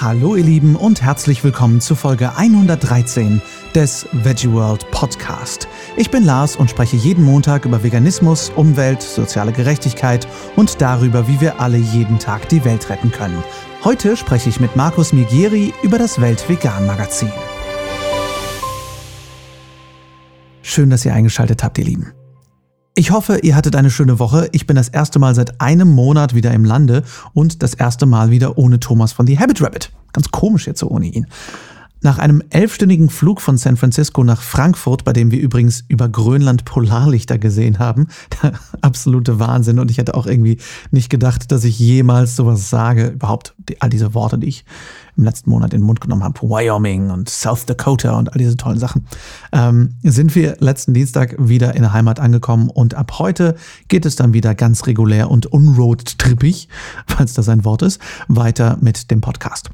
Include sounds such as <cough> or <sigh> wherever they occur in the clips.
Hallo ihr Lieben und herzlich willkommen zu Folge 113 des Veggie World Podcast. Ich bin Lars und spreche jeden Montag über Veganismus, Umwelt, soziale Gerechtigkeit und darüber, wie wir alle jeden Tag die Welt retten können. Heute spreche ich mit Markus Migieri über das Weltvegan Magazin. Schön, dass ihr eingeschaltet habt, ihr Lieben. Ich hoffe, ihr hattet eine schöne Woche. Ich bin das erste Mal seit einem Monat wieder im Lande und das erste Mal wieder ohne Thomas von The Habit Rabbit. Ganz komisch jetzt so ohne ihn. Nach einem elfstündigen Flug von San Francisco nach Frankfurt, bei dem wir übrigens über Grönland Polarlichter gesehen haben, der <laughs> absolute Wahnsinn. Und ich hätte auch irgendwie nicht gedacht, dass ich jemals sowas sage. Überhaupt all diese Worte, die ich im letzten Monat in den Mund genommen habe. Wyoming und South Dakota und all diese tollen Sachen. Ähm, sind wir letzten Dienstag wieder in der Heimat angekommen und ab heute geht es dann wieder ganz regulär und unroadtrippig, <laughs> falls das ein Wort ist, weiter mit dem Podcast.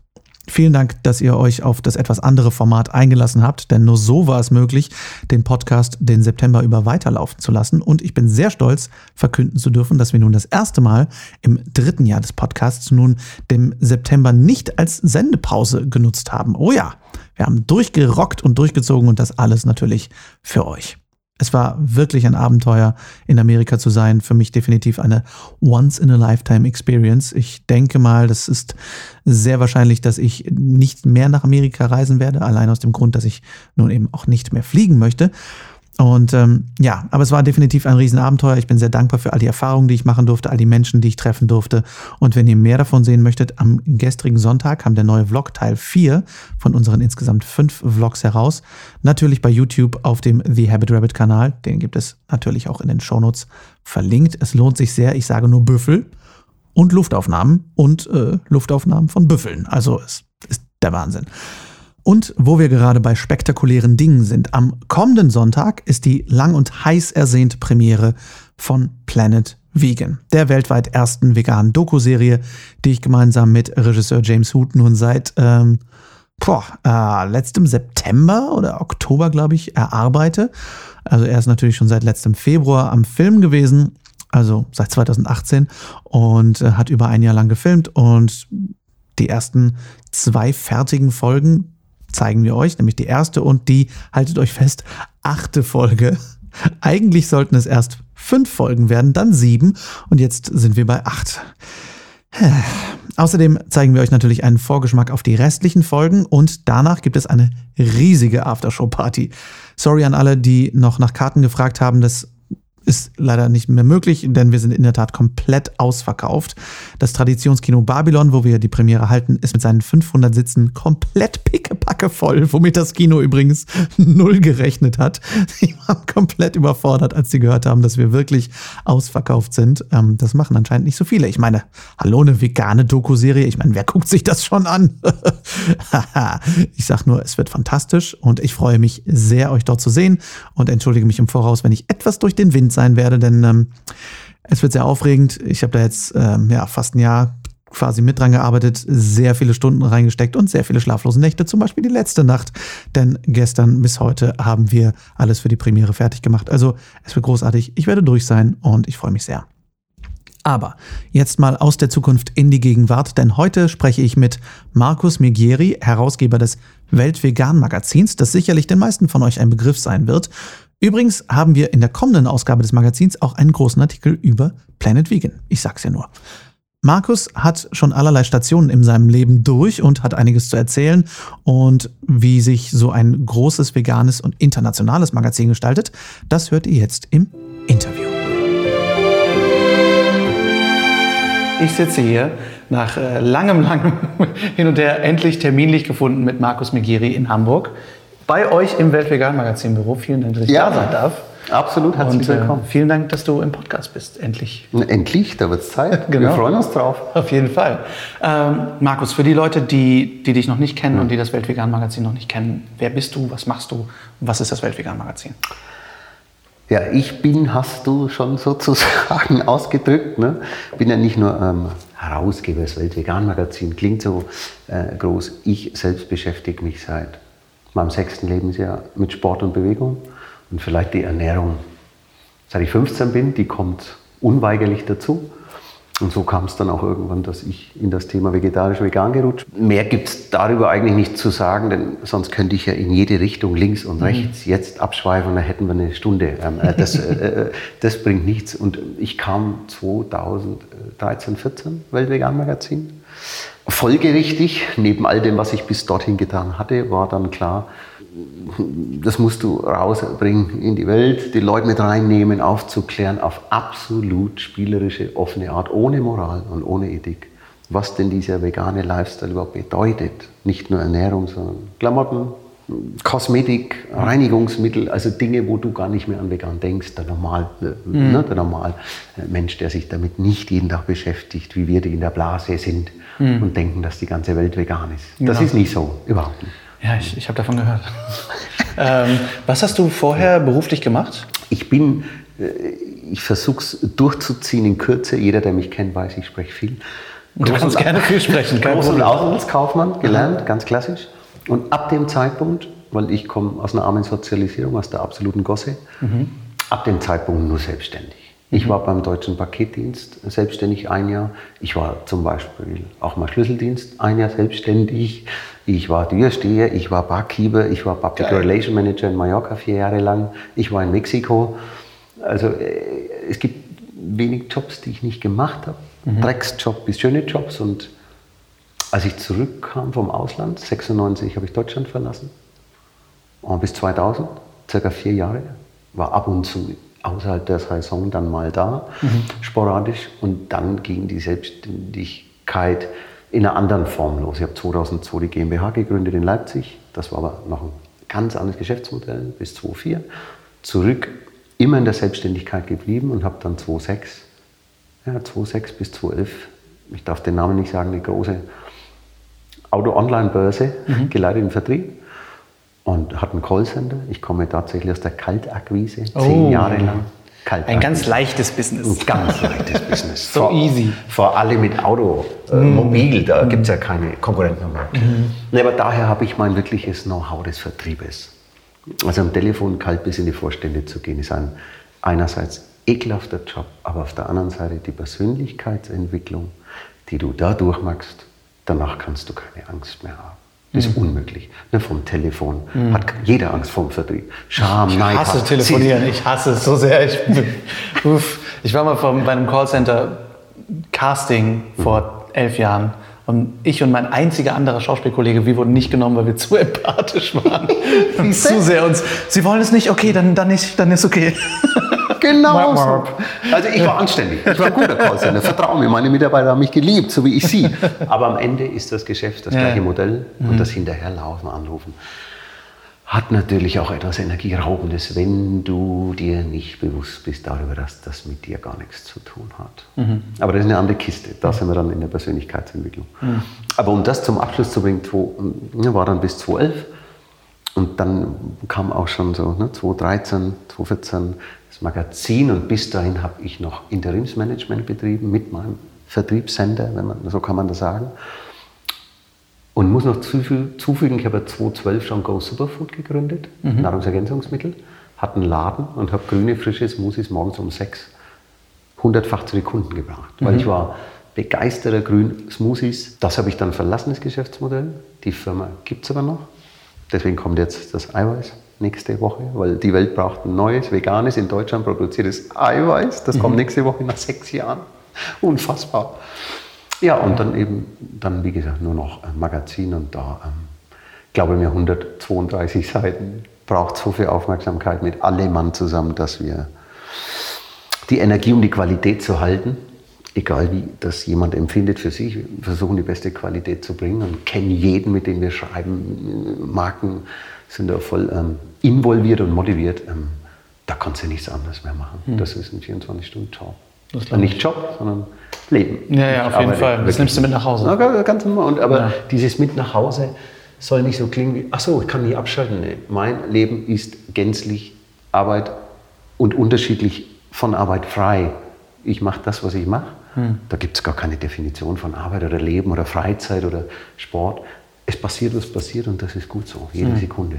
Vielen Dank, dass ihr euch auf das etwas andere Format eingelassen habt, denn nur so war es möglich, den Podcast den September über weiterlaufen zu lassen. Und ich bin sehr stolz, verkünden zu dürfen, dass wir nun das erste Mal im dritten Jahr des Podcasts nun dem September nicht als Sendepause genutzt haben. Oh ja, wir haben durchgerockt und durchgezogen und das alles natürlich für euch. Es war wirklich ein Abenteuer, in Amerika zu sein. Für mich definitiv eine Once-in-a-Lifetime-Experience. Ich denke mal, das ist sehr wahrscheinlich, dass ich nicht mehr nach Amerika reisen werde, allein aus dem Grund, dass ich nun eben auch nicht mehr fliegen möchte. Und ähm, ja, aber es war definitiv ein Riesenabenteuer. Ich bin sehr dankbar für all die Erfahrungen, die ich machen durfte, all die Menschen, die ich treffen durfte. Und wenn ihr mehr davon sehen möchtet, am gestrigen Sonntag kam der neue Vlog Teil 4 von unseren insgesamt fünf Vlogs heraus. Natürlich bei YouTube auf dem The Habit Rabbit Kanal. Den gibt es natürlich auch in den Shownotes verlinkt. Es lohnt sich sehr. Ich sage nur Büffel und Luftaufnahmen und äh, Luftaufnahmen von Büffeln. Also es ist der Wahnsinn. Und wo wir gerade bei spektakulären Dingen sind, am kommenden Sonntag ist die lang und heiß ersehnte Premiere von Planet Vegan, der weltweit ersten veganen Doku-Serie, die ich gemeinsam mit Regisseur James Hoot nun seit ähm, boah, äh, letztem September oder Oktober, glaube ich, erarbeite. Also er ist natürlich schon seit letztem Februar am Film gewesen, also seit 2018 und äh, hat über ein Jahr lang gefilmt und die ersten zwei fertigen Folgen zeigen wir euch, nämlich die erste und die, haltet euch fest, achte Folge. Eigentlich sollten es erst fünf Folgen werden, dann sieben und jetzt sind wir bei acht. Außerdem zeigen wir euch natürlich einen Vorgeschmack auf die restlichen Folgen und danach gibt es eine riesige Aftershow-Party. Sorry an alle, die noch nach Karten gefragt haben, das ist leider nicht mehr möglich, denn wir sind in der Tat komplett ausverkauft. Das Traditionskino Babylon, wo wir die Premiere halten, ist mit seinen 500 Sitzen komplett pickepacke voll, womit das Kino übrigens <laughs> null gerechnet hat. Sie waren komplett überfordert, als sie gehört haben, dass wir wirklich ausverkauft sind. Ähm, das machen anscheinend nicht so viele. Ich meine, hallo, eine vegane Doku-Serie. Ich meine, wer guckt sich das schon an? <laughs> ich sag nur, es wird fantastisch und ich freue mich sehr, euch dort zu sehen und entschuldige mich im Voraus, wenn ich etwas durch den Wind sein werde, denn ähm, es wird sehr aufregend. Ich habe da jetzt ähm, ja, fast ein Jahr quasi mit dran gearbeitet, sehr viele Stunden reingesteckt und sehr viele schlaflose Nächte, zum Beispiel die letzte Nacht. Denn gestern bis heute haben wir alles für die Premiere fertig gemacht. Also es wird großartig. Ich werde durch sein und ich freue mich sehr. Aber jetzt mal aus der Zukunft in die Gegenwart, denn heute spreche ich mit Markus Migieri, Herausgeber des Weltvegan Magazins, das sicherlich den meisten von euch ein Begriff sein wird. Übrigens haben wir in der kommenden Ausgabe des Magazins auch einen großen Artikel über Planet Vegan. Ich sag's ja nur. Markus hat schon allerlei Stationen in seinem Leben durch und hat einiges zu erzählen und wie sich so ein großes veganes und internationales Magazin gestaltet, das hört ihr jetzt im Interview. Ich sitze hier nach äh, langem, <laughs> langem Hin und Her endlich terminlich gefunden mit Markus Megiri in Hamburg bei euch im Weltvegan-Magazin-Büro. Vielen Dank, dass ich ja, da sein darf. Absolut, herzlich Und, äh, willkommen. vielen Dank, dass du im Podcast bist, endlich. Endlich, da wird es Zeit. <laughs> genau. Wir freuen uns drauf. Auf jeden Fall. Ähm, Markus, für die Leute, die, die dich noch nicht kennen mhm. und die das Weltvegan-Magazin noch nicht kennen, wer bist du, was machst du, was ist das Weltvegan-Magazin? Ja, ich bin, hast du schon sozusagen <laughs> ausgedrückt. Ne? Bin ja nicht nur ähm, Herausgeber des Weltvegan-Magazin, klingt so äh, groß. Ich selbst beschäftige mich seit meinem sechsten Lebensjahr mit Sport und Bewegung und vielleicht die Ernährung. Seit ich 15 bin, die kommt unweigerlich dazu. Und so kam es dann auch irgendwann, dass ich in das Thema vegetarisch-vegan gerutscht. Mehr gibt es darüber eigentlich nicht zu sagen, denn sonst könnte ich ja in jede Richtung links und mhm. rechts jetzt abschweifen und da hätten wir eine Stunde. Ähm, äh, das, äh, äh, das bringt nichts. Und ich kam 2013, 14, Weltvegan-Magazin. Folgerichtig, neben all dem, was ich bis dorthin getan hatte, war dann klar, das musst du rausbringen in die Welt, die Leute mit reinnehmen, aufzuklären auf absolut spielerische, offene Art, ohne Moral und ohne Ethik. Was denn dieser vegane Lifestyle überhaupt bedeutet. Nicht nur Ernährung, sondern Klamotten, Kosmetik, Reinigungsmittel, also Dinge, wo du gar nicht mehr an vegan denkst. Der normal, äh, mhm. ne, der normal äh, Mensch, der sich damit nicht jeden Tag beschäftigt, wie wir, die in der Blase sind mhm. und denken, dass die ganze Welt vegan ist. Das genau. ist nicht so, überhaupt nicht. Ja, ich, ich habe davon gehört. <laughs> ähm, was hast du vorher beruflich gemacht? Ich bin, äh, ich versuche es durchzuziehen in Kürze. Jeder, der mich kennt, weiß, ich spreche viel. Du Groß kannst gerne viel sprechen. Groß- und Auslandskaufmann gelernt, mhm. ganz klassisch. Und ab dem Zeitpunkt, weil ich komme aus einer armen Sozialisierung, aus der absoluten Gosse, mhm. ab dem Zeitpunkt nur selbstständig. Ich war beim Deutschen Paketdienst selbstständig ein Jahr. Ich war zum Beispiel auch mal Schlüsseldienst ein Jahr selbstständig. Ich war Türsteher, ich war Barkeeper, ich war Public Geil. Relation Manager in Mallorca vier Jahre lang. Ich war in Mexiko. Also äh, es gibt wenig Jobs, die ich nicht gemacht habe. Mhm. Drecksjob bis schöne Jobs. Und als ich zurückkam vom Ausland, 96 habe ich Deutschland verlassen. Und bis 2000, circa vier Jahre, war ab und zu außerhalb der Saison dann mal da, mhm. sporadisch. Und dann ging die Selbstständigkeit in einer anderen Form los. Ich habe 2002 die GmbH gegründet in Leipzig. Das war aber noch ein ganz anderes Geschäftsmodell bis 2004. Zurück immer in der Selbstständigkeit geblieben und habe dann 2006, ja, 2006 bis 2011, ich darf den Namen nicht sagen, eine große Auto-Online-Börse mhm. geleitet im Vertrieb und hat einen Callcenter. Ich komme tatsächlich aus der Kaltakquise, oh. zehn Jahre lang. Kaltakquise. Ein ganz leichtes Business. Ein ganz leichtes Business. <laughs> so vor, easy. Vor allem mit Auto, äh, mm. mobil, da mm. gibt es ja keine Konkurrenten mehr. Mm. Nee, aber daher habe ich mein wirkliches Know-how des Vertriebes. Also am Telefon kalt bis in die Vorstände zu gehen, ist ein einerseits ekelhafter Job, aber auf der anderen Seite die Persönlichkeitsentwicklung, die du da durchmachst, danach kannst du keine Angst mehr haben. Ist mhm. unmöglich. Ne, vom Telefon mhm. hat jeder Angst vom Vertrieb. Scham, ich Neid. Ich hasse telefonieren. <laughs> Ich hasse es so sehr. Ich, ich war mal bei einem Callcenter Casting mhm. vor elf Jahren. Und ich und mein einziger anderer Schauspielkollege, wir wurden nicht genommen, weil wir zu <laughs> empathisch waren. <laughs> zu sehr uns. Sie wollen es nicht? Okay, dann, dann, ist, dann ist okay. Genau so. Also ich war anständig. Ich war ein guter Callcenter. Vertraue mir, meine Mitarbeiter haben mich geliebt, so wie ich sie. Aber am Ende ist das Geschäft das gleiche Modell und mhm. das Hinterherlaufen, Anrufen hat natürlich auch etwas Energieraubendes, wenn du dir nicht bewusst bist darüber, dass das mit dir gar nichts zu tun hat. Mhm. Aber das ist eine andere Kiste. Da sind wir dann in der Persönlichkeitsentwicklung. Mhm. Aber um das zum Abschluss zu bringen, war dann bis 2011. Und dann kam auch schon so ne, 2013, 2014 das Magazin und bis dahin habe ich noch Interimsmanagement betrieben mit meinem Vertriebssender, man, so kann man das sagen. Und muss noch zufügen, ich habe 2012 schon Go Superfood gegründet, mhm. Nahrungsergänzungsmittel, hatte einen Laden und habe grüne, frische Smoothies morgens um sechs hundertfach zu den Kunden gebracht. Mhm. Weil ich war begeisterter grün Smoothies. Das habe ich dann verlassen, das Geschäftsmodell. Die Firma gibt es aber noch. Deswegen kommt jetzt das Eiweiß nächste Woche, weil die Welt braucht ein neues, veganes, in Deutschland produziertes Eiweiß. Das mhm. kommt nächste Woche nach sechs Jahren. <laughs> Unfassbar. Ja, und dann eben, dann wie gesagt, nur noch ein Magazin und da, ähm, glaube mir, 132 Seiten braucht so viel Aufmerksamkeit mit allem Mann zusammen, dass wir die Energie, um die Qualität zu halten, egal wie das jemand empfindet für sich, versuchen die beste Qualität zu bringen und kennen jeden, mit dem wir schreiben. Marken sind da voll ähm, involviert und motiviert. Ähm, da kannst du nichts anderes mehr machen. Hm. Das ist ein 24-Stunden-Job. Nicht Job, sondern Leben. Ja, ja, auf jeden Fall. Das nimmst du mit nach Hause. Ja, ganz normal. Und, aber ja. dieses mit nach Hause soll nicht so klingen wie, ach so, ich kann nie abschalten. Nee. Mein Leben ist gänzlich Arbeit und unterschiedlich von Arbeit frei. Ich mache das, was ich mache. Hm. Da gibt es gar keine Definition von Arbeit oder Leben oder Freizeit oder Sport. Es passiert, was passiert und das ist gut so, jede hm. Sekunde.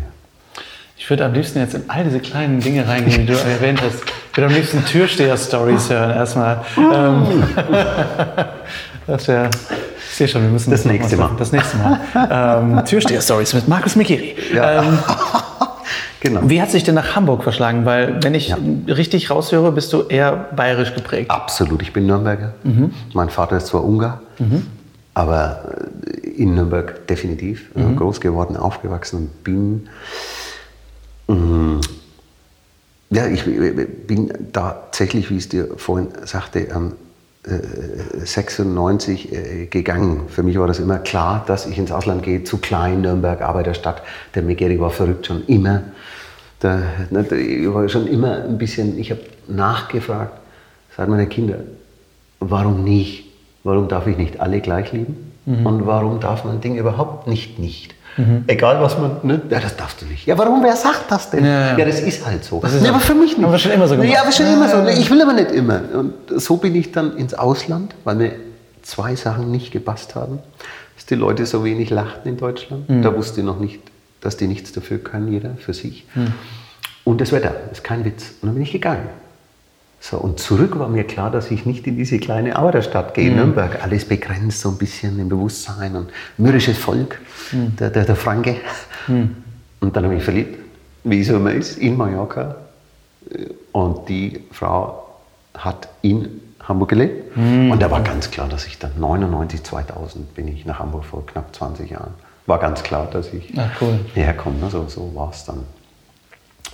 Ich würde am liebsten jetzt in all diese kleinen Dinge reingehen, die du <laughs> erwähnt hast. Ich würde am liebsten Türsteher-Stories hören erstmal. Ähm, <laughs> das wäre. Ich sehe schon, wir müssen das, das nächste Mal. Das nächste Mal. ähm, Türsteher-Stories mit Markus Mikiri. Ja. Ähm, <laughs> genau. Wie hat sich denn nach Hamburg verschlagen? Weil, wenn ich ja. richtig raushöre, bist du eher bayerisch geprägt. Absolut. Ich bin Nürnberger. Mhm. Mein Vater ist zwar Ungar, mhm. aber in Nürnberg definitiv. Mhm. Groß geworden, aufgewachsen und bin. Mh, ja, ich bin tatsächlich, wie ich es dir vorhin sagte, ähm, 96 äh, gegangen. Für mich war das immer klar, dass ich ins Ausland gehe, zu klein, Nürnberg, Arbeiterstadt. Der Megeri war verrückt schon immer. Da, ne, ich war schon immer ein bisschen, ich habe nachgefragt, seit meiner Kinder, warum nicht? Warum darf ich nicht alle gleich lieben? Mhm. Und warum darf man Dinge überhaupt nicht nicht? Mhm. Egal was man, ne? ja, das darfst du nicht. Ja, warum, wer sagt das denn? Ja, ja. ja das ist halt so. Ist ja, aber für mich nicht. Aber schon immer so gemacht. Ja, aber schon immer so. Ich will aber nicht immer. Und so bin ich dann ins Ausland, weil mir zwei Sachen nicht gepasst haben. Dass die Leute so wenig lachten in Deutschland. Mhm. Da wusste ich noch nicht, dass die nichts dafür können, jeder für sich. Mhm. Und das Wetter, ist kein Witz. Und dann bin ich gegangen. So, und zurück war mir klar, dass ich nicht in diese kleine Arbeiterstadt gehe, mhm. Nürnberg. Alles begrenzt, so ein bisschen im Bewusstsein und mürrisches Volk, mhm. der, der, der, Franke. Mhm. Und dann habe ich mich verliebt, wie es immer ist, in Mallorca. Und die Frau hat in Hamburg gelebt. Mhm. Und da war ganz klar, dass ich dann 99, 2000 bin ich nach Hamburg vor knapp 20 Jahren. War ganz klar, dass ich Ach, cool. herkomme. Ne? So, so war es dann.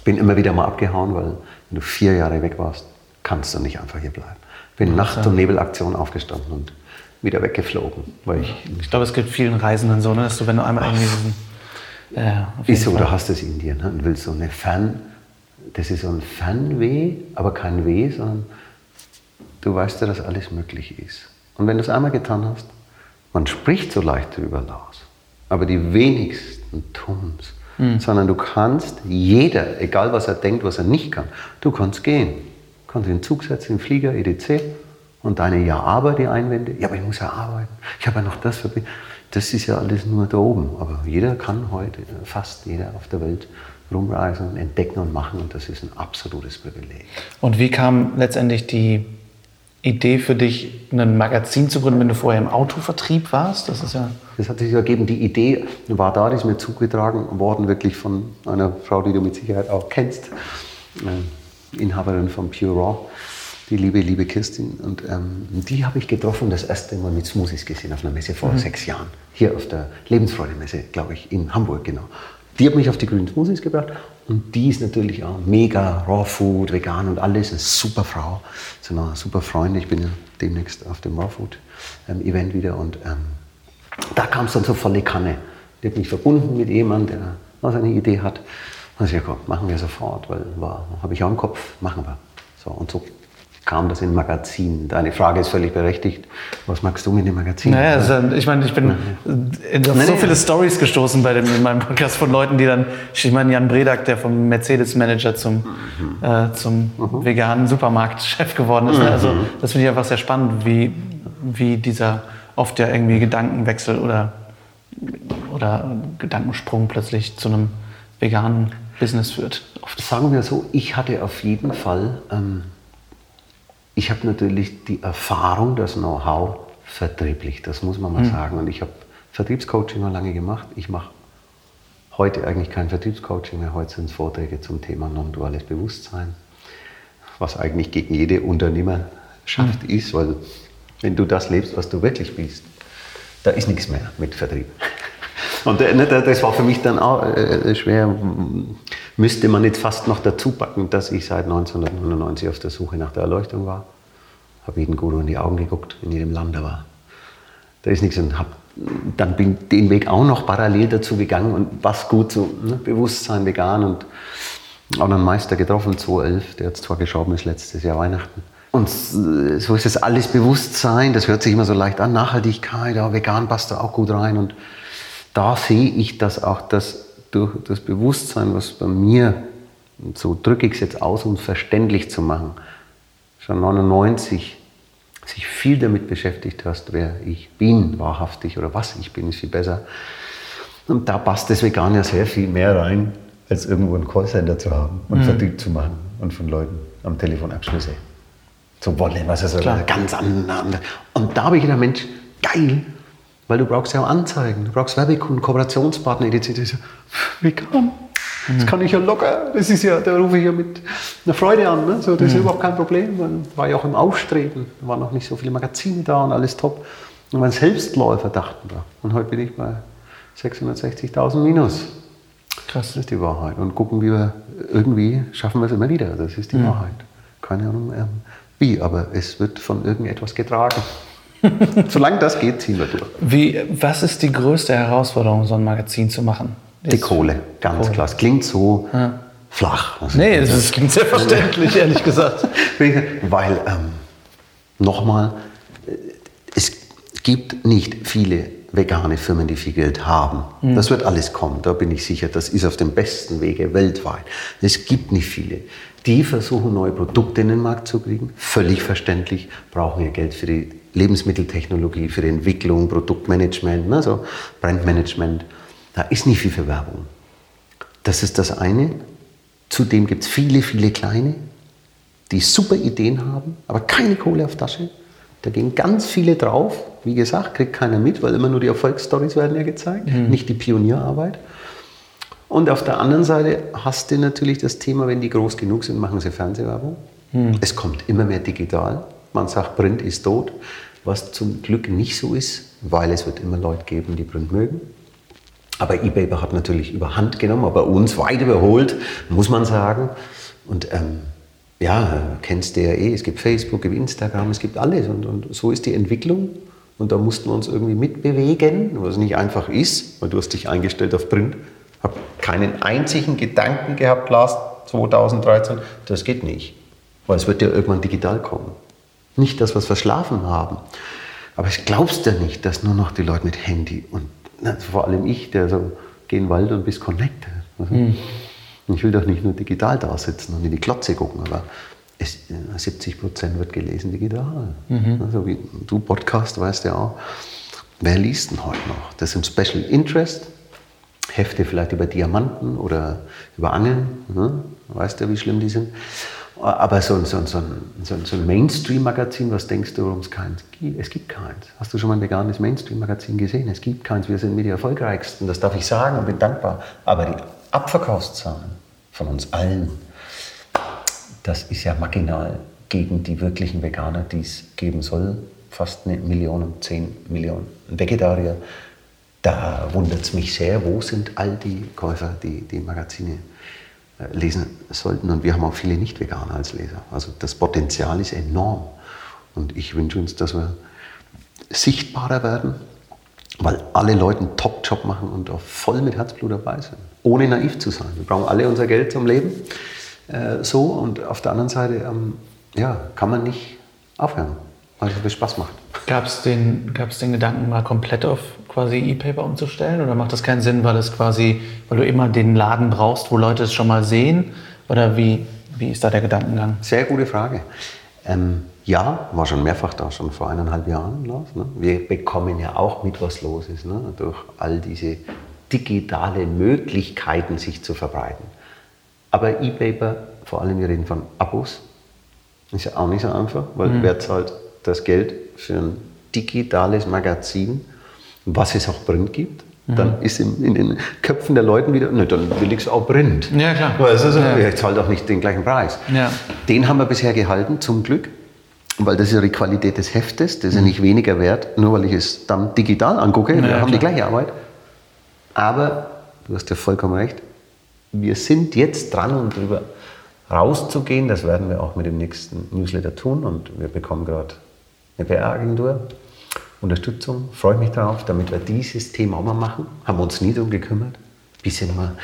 Bin immer wieder mal abgehauen, weil wenn du vier Jahre weg warst, kannst du nicht einfach hier bleiben. Bin Nacht- und Nebelaktion aufgestanden und wieder weggeflogen. Weil ich, ich glaube, es gibt vielen Reisenden so, ne, dass du, wenn du einmal irgendwie diesen. Äh, ist so, du hast es in dir. Ne? Du willst so eine Fern, das ist so ein Fernweh, aber kein Weh, sondern du weißt ja, dass alles möglich ist. Und wenn du es einmal getan hast, man spricht so leicht darüber aus, aber die wenigsten tun es. Mhm. Sondern du kannst, jeder, egal was er denkt, was er nicht kann, du kannst gehen kannst in den Zug setzen, in den Flieger, EDC und deine Ja, aber die Einwände. Ja, aber ich muss ja arbeiten. Ich habe ja noch das. Das ist ja alles nur da oben. Aber jeder kann heute, fast jeder auf der Welt, rumreisen und entdecken und machen und das ist ein absolutes Privileg. Und wie kam letztendlich die Idee für dich, ein Magazin zu gründen, wenn du vorher im Autovertrieb warst? Das ist ja. Das hat sich ergeben. Die Idee war da, die ist mir zugetragen worden, wirklich von einer Frau, die du mit Sicherheit auch kennst. Inhaberin von Pure Raw, die liebe, liebe Kirstin. Und ähm, die habe ich getroffen, das erste Mal mit Smoothies gesehen auf einer Messe vor mhm. sechs Jahren. Hier auf der Lebensfreude-Messe, glaube ich, in Hamburg, genau. Die hat mich auf die grünen Smoothies gebracht und die ist natürlich auch mega Raw Food, vegan und alles, eine super Frau, so eine super Freundin. Ich bin ja demnächst auf dem Raw Food ähm, Event wieder und ähm, da kam es dann so volle Kanne. Die hat mich verbunden mit jemandem, der was eine Idee hat. Also ja, komm, machen wir sofort, weil habe ich auch im Kopf, machen wir. So, und so kam das in Magazin. Deine Frage ist völlig berechtigt. Was magst du mit dem Magazin? Naja, also, ich meine, ich bin in so nee, viele Stories gestoßen bei dem, in meinem Podcast von Leuten, die dann, ich meine, Jan Bredak, der vom Mercedes-Manager zum, mhm. äh, zum mhm. veganen Supermarktchef geworden ist. Mhm. Also das finde ich einfach sehr spannend, wie, wie dieser oft ja irgendwie Gedankenwechsel oder, oder Gedankensprung plötzlich zu einem veganen Business führt. Oft. Sagen wir so, ich hatte auf jeden Fall, ähm, ich habe natürlich die Erfahrung, das Know-how vertrieblich, das muss man mal mhm. sagen. Und ich habe Vertriebscoaching mal lange gemacht. Ich mache heute eigentlich kein Vertriebscoaching mehr. Heute sind es Vorträge zum Thema non-duales Bewusstsein, was eigentlich gegen jede Unternehmerschaft mhm. ist, weil wenn du das lebst, was du wirklich bist, da ist nichts mehr mit Vertrieb. Und äh, ne, das war für mich dann auch äh, schwer. Müsste man jetzt fast noch dazu packen, dass ich seit 1999 auf der Suche nach der Erleuchtung war. Habe jeden Guru in die Augen geguckt, in jedem Land da war. Da ist nichts und habe dann bin den Weg auch noch parallel dazu gegangen und was gut so ne, Bewusstsein vegan und auch einen Meister getroffen 2011, der jetzt zwar gestorben ist letztes Jahr Weihnachten. Und so ist es alles Bewusstsein, das hört sich immer so leicht an, Nachhaltigkeit, ja, vegan passt da auch gut rein und da sehe ich, dass auch das durch das Bewusstsein, was bei mir, so drücke ich es jetzt aus, um es verständlich zu machen, schon 99 sich viel damit beschäftigt hast, wer ich bin, wahrhaftig oder was ich bin, ist viel besser. Und da passt das Vegan ja sehr viel mehr rein, als irgendwo ein Callcenter zu haben und mhm. Vertrieb zu machen und von Leuten am Telefon Abschlüsse zu wollen, was also Klar. ganz anders. Und da habe ich gedacht, Mensch, geil, weil du brauchst ja auch Anzeigen, du brauchst Werbekunden, Kooperationspartner, etc. Vegan, das kann ich ja locker, das ist ja, da rufe ich ja mit einer Freude an, ne? so, das ist mhm. überhaupt kein Problem, man war ja auch im Aufstreben, da waren noch nicht so viele Magazine da und alles top. Und mein Selbstläufer dachten wir. Und heute bin ich bei 660.000 minus. Krass. Das ist die Wahrheit. Und gucken, wie wir irgendwie schaffen wir es immer wieder. Das ist die mhm. Wahrheit. Keine Ahnung ähm, wie, aber es wird von irgendetwas getragen. <laughs> Solange das geht, ziehen wir durch. Wie, was ist die größte Herausforderung, so ein Magazin zu machen? Die Kohle, ganz Kohle. klar. Es klingt so ja. flach. Also nee, das, das klingt sehr verständlich, ehrlich gesagt. <laughs> Weil, ähm, nochmal, äh, es gibt nicht viele vegane Firmen, die viel Geld haben. Mhm. Das wird alles kommen, da bin ich sicher. Das ist auf dem besten Wege weltweit. Es gibt nicht viele. Die versuchen, neue Produkte in den Markt zu kriegen. Völlig verständlich, brauchen ihr Geld für die Lebensmitteltechnologie, für die Entwicklung, Produktmanagement, also Brandmanagement. Da ist nicht viel für Werbung. Das ist das eine. Zudem gibt es viele, viele kleine, die super Ideen haben, aber keine Kohle auf Tasche. Da gehen ganz viele drauf. Wie gesagt, kriegt keiner mit, weil immer nur die Erfolgsstories werden ja gezeigt, mhm. nicht die Pionierarbeit. Und auf der anderen Seite hast du natürlich das Thema, wenn die groß genug sind, machen sie Fernsehwerbung. Mhm. Es kommt immer mehr digital. Man sagt, Print ist tot, was zum Glück nicht so ist, weil es wird immer Leute geben, die Print mögen. Aber eBay hat natürlich überhand genommen, aber uns weit überholt, muss man sagen. Und ähm, ja, kennst du ja eh, es gibt Facebook, es gibt Instagram, es gibt alles. Und, und so ist die Entwicklung. Und da mussten wir uns irgendwie mitbewegen, was nicht einfach ist, weil du hast dich eingestellt auf Print. Habe keinen einzigen Gedanken gehabt, Lars 2013, das geht nicht. Weil es wird ja irgendwann digital kommen. Nicht, dass wir es verschlafen haben. Aber ich glaubst ja nicht, dass nur noch die Leute mit Handy und vor allem ich, der so geh in den Wald und bist connected. Also, mhm. Ich will doch nicht nur digital da sitzen und in die Klotze gucken, aber es, 70 Prozent wird gelesen digital. Mhm. Also wie du Podcast weißt ja auch, wer liest denn heute noch? Das sind Special Interest, Hefte vielleicht über Diamanten oder über Angeln, ne? weißt du, wie schlimm die sind. Aber so, so, so, so, so ein Mainstream-Magazin, was denkst du, warum es keins gibt? Es gibt keins. Hast du schon mal ein veganes Mainstream-Magazin gesehen? Es gibt keins. Wir sind mit die erfolgreichsten, das darf ich sagen und bin dankbar. Aber die Abverkaufszahlen von uns allen, das ist ja marginal gegen die wirklichen Veganer, die es geben soll. Fast eine Million, zehn Millionen Vegetarier. Da wundert es mich sehr, wo sind all die Käufer, die die Magazine äh, lesen sollten. Und wir haben auch viele Nicht-Veganer als Leser. Also das Potenzial ist enorm. Und ich wünsche uns, dass wir sichtbarer werden, weil alle Leute einen Top-Job machen und auch voll mit Herzblut dabei sind, ohne naiv zu sein. Wir brauchen alle unser Geld zum Leben. Äh, so und auf der anderen Seite ähm, ja, kann man nicht aufhören, weil es viel Spaß macht. Gab es den, gab's den Gedanken, mal komplett auf quasi E-Paper umzustellen? Oder macht das keinen Sinn, weil es quasi, weil du immer den Laden brauchst, wo Leute es schon mal sehen? Oder wie, wie ist da der Gedankengang? Sehr gute Frage. Ähm, ja, war schon mehrfach da, schon vor eineinhalb Jahren. Ne? Wir bekommen ja auch mit, was los ist, ne? durch all diese digitale Möglichkeiten, sich zu verbreiten. Aber E-Paper, vor allem wir reden von Abos, ist ja auch nicht so einfach, weil mhm. wer zahlt das Geld für ein digitales Magazin, was es auch Print gibt? Mhm. Dann ist in, in, den Köpfen der Leute wieder, ne, dann will ich es auch Print. Ja, klar. Also, ja. Ich zahle doch nicht den gleichen Preis. Ja. Den haben wir bisher gehalten, zum Glück. Weil das ist ja die Qualität des Heftes, das ist ja mhm. nicht weniger wert, nur weil ich es dann digital angucke. Ja, wir haben klar. die gleiche Arbeit. Aber, du hast ja vollkommen recht, wir sind jetzt dran, um darüber rauszugehen. Das werden wir auch mit dem nächsten Newsletter tun. Und wir bekommen gerade eine PR-Agentur, Unterstützung. Freue mich darauf, damit wir dieses Thema auch mal machen. Haben wir uns nie darum gekümmert. Ein bisschen mal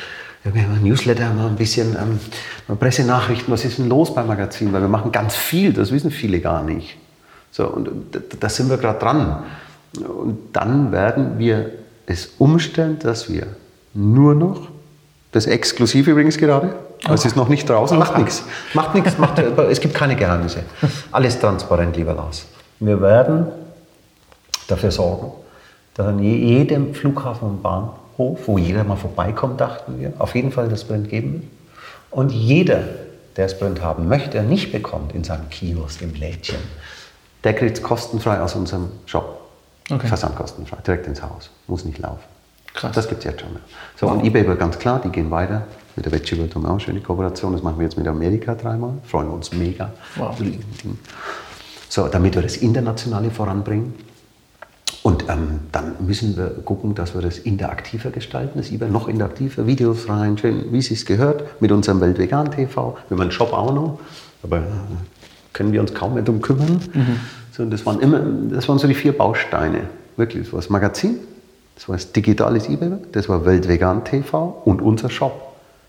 wir haben ein Newsletter, mal ein bisschen ähm, Pressenachrichten, was ist denn los beim Magazin? Weil wir machen ganz viel, das wissen viele gar nicht. So, und da sind wir gerade dran. Und dann werden wir es umstellen, dass wir nur noch, das ist exklusiv übrigens gerade, oh. es ist noch nicht draußen, macht nichts. Macht nichts, <laughs> es gibt keine Geheimnisse. Alles transparent, lieber Lars. Wir werden dafür sorgen, dass an jedem Flughafen und Bahn Hof, wo jeder mal vorbeikommt, dachten wir, auf jeden Fall das Brand geben will. Und jeder, der Sprint haben möchte, nicht bekommt in seinem Kiosk im Lädchen, der kriegt es kostenfrei aus unserem Shop. Okay. Versandkostenfrei, direkt ins Haus. Muss nicht laufen. Krass. Das gibt es jetzt schon. Ja. So, und eBay war ganz klar, die gehen weiter. Mit der auch eine schöne Kooperation. Das machen wir jetzt mit Amerika dreimal. Freuen wir uns mega. Wow. So, damit wir das Internationale voranbringen. Und ähm, dann müssen wir gucken, dass wir das interaktiver gestalten, das eBay noch interaktiver, Videos rein, schön, wie es sich gehört, mit unserem Weltvegan TV. Wir haben einen Shop auch noch, aber äh, können wir uns kaum mehr darum kümmern. So, das, waren immer, das waren so die vier Bausteine. Wirklich, das war das Magazin, das war das digitales eBay, das war Weltvegan TV und unser Shop.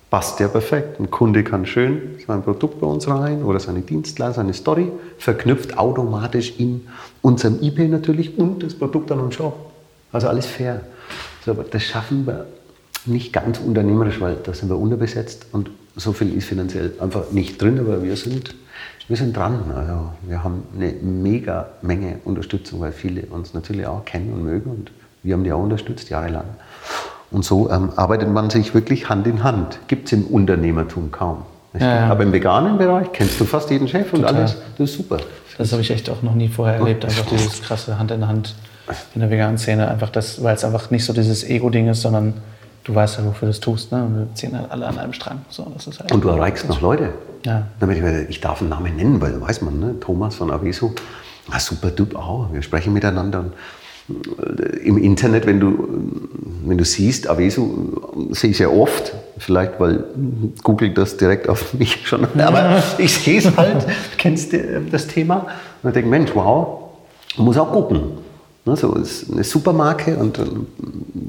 Passt ja perfekt. Ein Kunde kann schön sein Produkt bei uns rein oder seine Dienstleistung, seine Story, verknüpft automatisch in unserem eBay natürlich und das Produkt an uns Shop. Also alles fair. So, aber das schaffen wir nicht ganz unternehmerisch, weil da sind wir unterbesetzt und so viel ist finanziell einfach nicht drin, aber wir sind, wir sind dran. Also wir haben eine mega Menge Unterstützung, weil viele uns natürlich auch kennen und mögen und wir haben die auch unterstützt jahrelang. Und so ähm, arbeitet man sich wirklich Hand in Hand. Gibt es im Unternehmertum kaum. Ja, ja. Aber im veganen Bereich kennst du fast jeden Chef und Total. alles. Das ist super. Das habe ich echt auch noch nie vorher erlebt. Einfach dieses krasse Hand in Hand in der veganen Szene. Einfach das, weil es einfach nicht so dieses Ego-Ding ist, sondern du weißt ja, wofür du das tust. Ne? Und wir ziehen halt alle an einem Strang. So, das ist halt Und du erreichst noch Leute. Ja. Damit ich, ich darf einen Namen nennen, weil weiß man, ne? Thomas von Aviso, ah, super Typ auch. Wir sprechen miteinander. Und Im Internet, wenn du, wenn du siehst, Aviso sehe ich sehr oft, vielleicht weil Google das direkt auf <laughs> mich schon, aber ich sehe es halt, <laughs> kennst du das Thema? Und ich denke, Mensch, wow, muss auch gucken. Ne, so ist eine Supermarke und ähm,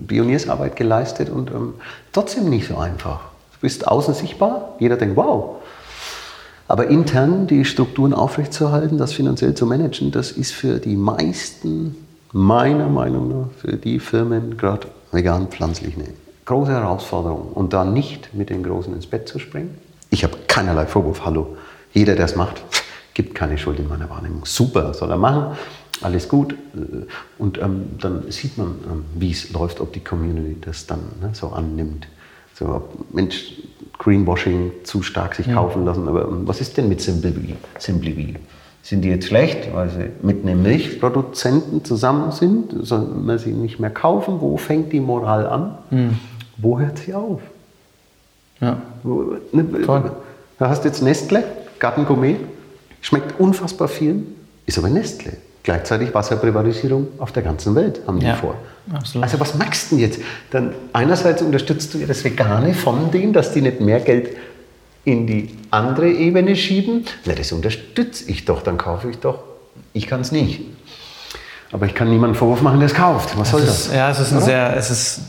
Pioniersarbeit geleistet und ähm, trotzdem nicht so einfach. Du bist außen sichtbar, jeder denkt, wow. Aber intern die Strukturen aufrechtzuerhalten, das finanziell zu managen, das ist für die meisten, meiner Meinung nach, für die Firmen, gerade vegan, pflanzlich, eine große Herausforderung. Und da nicht mit den Großen ins Bett zu springen. Ich habe keinerlei Vorwurf, hallo. Jeder, der es macht, <laughs> gibt keine Schuld in meiner Wahrnehmung. Super, soll er machen, alles gut. Und ähm, dann sieht man, ähm, wie es läuft, ob die Community das dann ne, so annimmt. So, ob Mensch, Greenwashing zu stark sich kaufen lassen. Aber ähm, was ist denn mit Simple Wheel? Sind die jetzt schlecht, weil sie mit einem Milchproduzenten zusammen sind? Soll man sie nicht mehr kaufen? Wo fängt die Moral an? Wo hört sie auf? Ja. Wo- ne, Voll. Da hast du jetzt Nestle, Gartengourmet, schmeckt unfassbar vielen, ist aber Nestle. Gleichzeitig Wasserprivatisierung auf der ganzen Welt haben die Ja, vor. absolut. Also was machst du denn jetzt? Dann einerseits unterstützt du ja das Vegane von denen, dass die nicht mehr Geld in die andere Ebene schieben. Na, das unterstütze ich doch, dann kaufe ich doch. Ich kann es nicht. Aber ich kann niemanden Vorwurf machen, der es kauft. Was soll Es das? ist, ja, es ist ein sehr, es ist,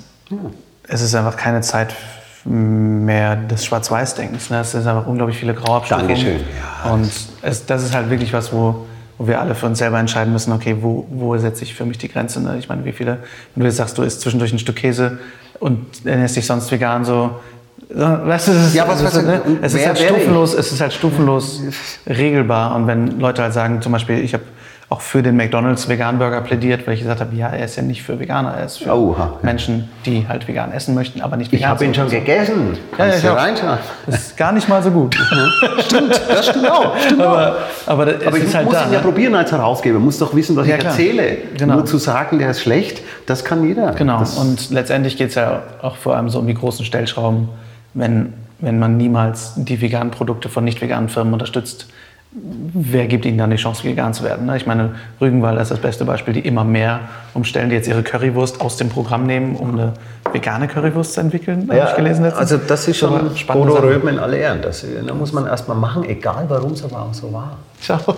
es ist einfach keine Zeit mehr des Schwarz-Weiß-Denkens. Ne? Es sind einfach unglaublich viele Grauabstufungen. Dankeschön. Ja, und es, das ist halt wirklich was, wo, wo wir alle für uns selber entscheiden müssen, okay, wo, wo setze ich für mich die Grenze? Ne? Ich meine, wie viele, wenn du jetzt sagst, du isst zwischendurch ein Stück Käse und ernährst dich sonst vegan, so, weißt du, es ist, Ja, was- was- ne? es ist halt wäre ich? stufenlos, es ist halt stufenlos regelbar. Und wenn Leute halt sagen, zum Beispiel, ich habe auch für den McDonalds Vegan Burger plädiert, weil ich gesagt habe, ja, er ist ja nicht für Veganer, er ist für Oha, ja. Menschen, die halt vegan essen möchten, aber nicht Ich vegan habe ihn schon gegessen. Ja, Kannst ich reinschauen. Das ist gar nicht mal so gut. Stimmt, das stimmt auch. <laughs> Stimmt aber, aber, Aber ich ist halt muss da. ihn ja ne? probieren als Herausgeber, muss doch wissen, was Ja, ich erzähle. Genau. Nur zu sagen, der ist schlecht, das kann jeder. Genau, Das, und letztendlich geht es ja auch vor allem so um die großen Stellschrauben, wenn, wenn man niemals die veganen Produkte von nicht veganen Firmen unterstützt. Wer gibt ihnen dann die Chance, vegan zu werden? ne? Ich meine, Rügenwalder ist das beste Beispiel, die immer mehr umstellen, die jetzt ihre Currywurst aus dem Programm nehmen, um eine vegane Currywurst zu entwickeln, habe ich gelesen letztens. also das ist schon Bodo. Röben in alle Ehren. Das äh, da muss man erstmal machen, egal warum es aber auch so war. Schau. <laughs>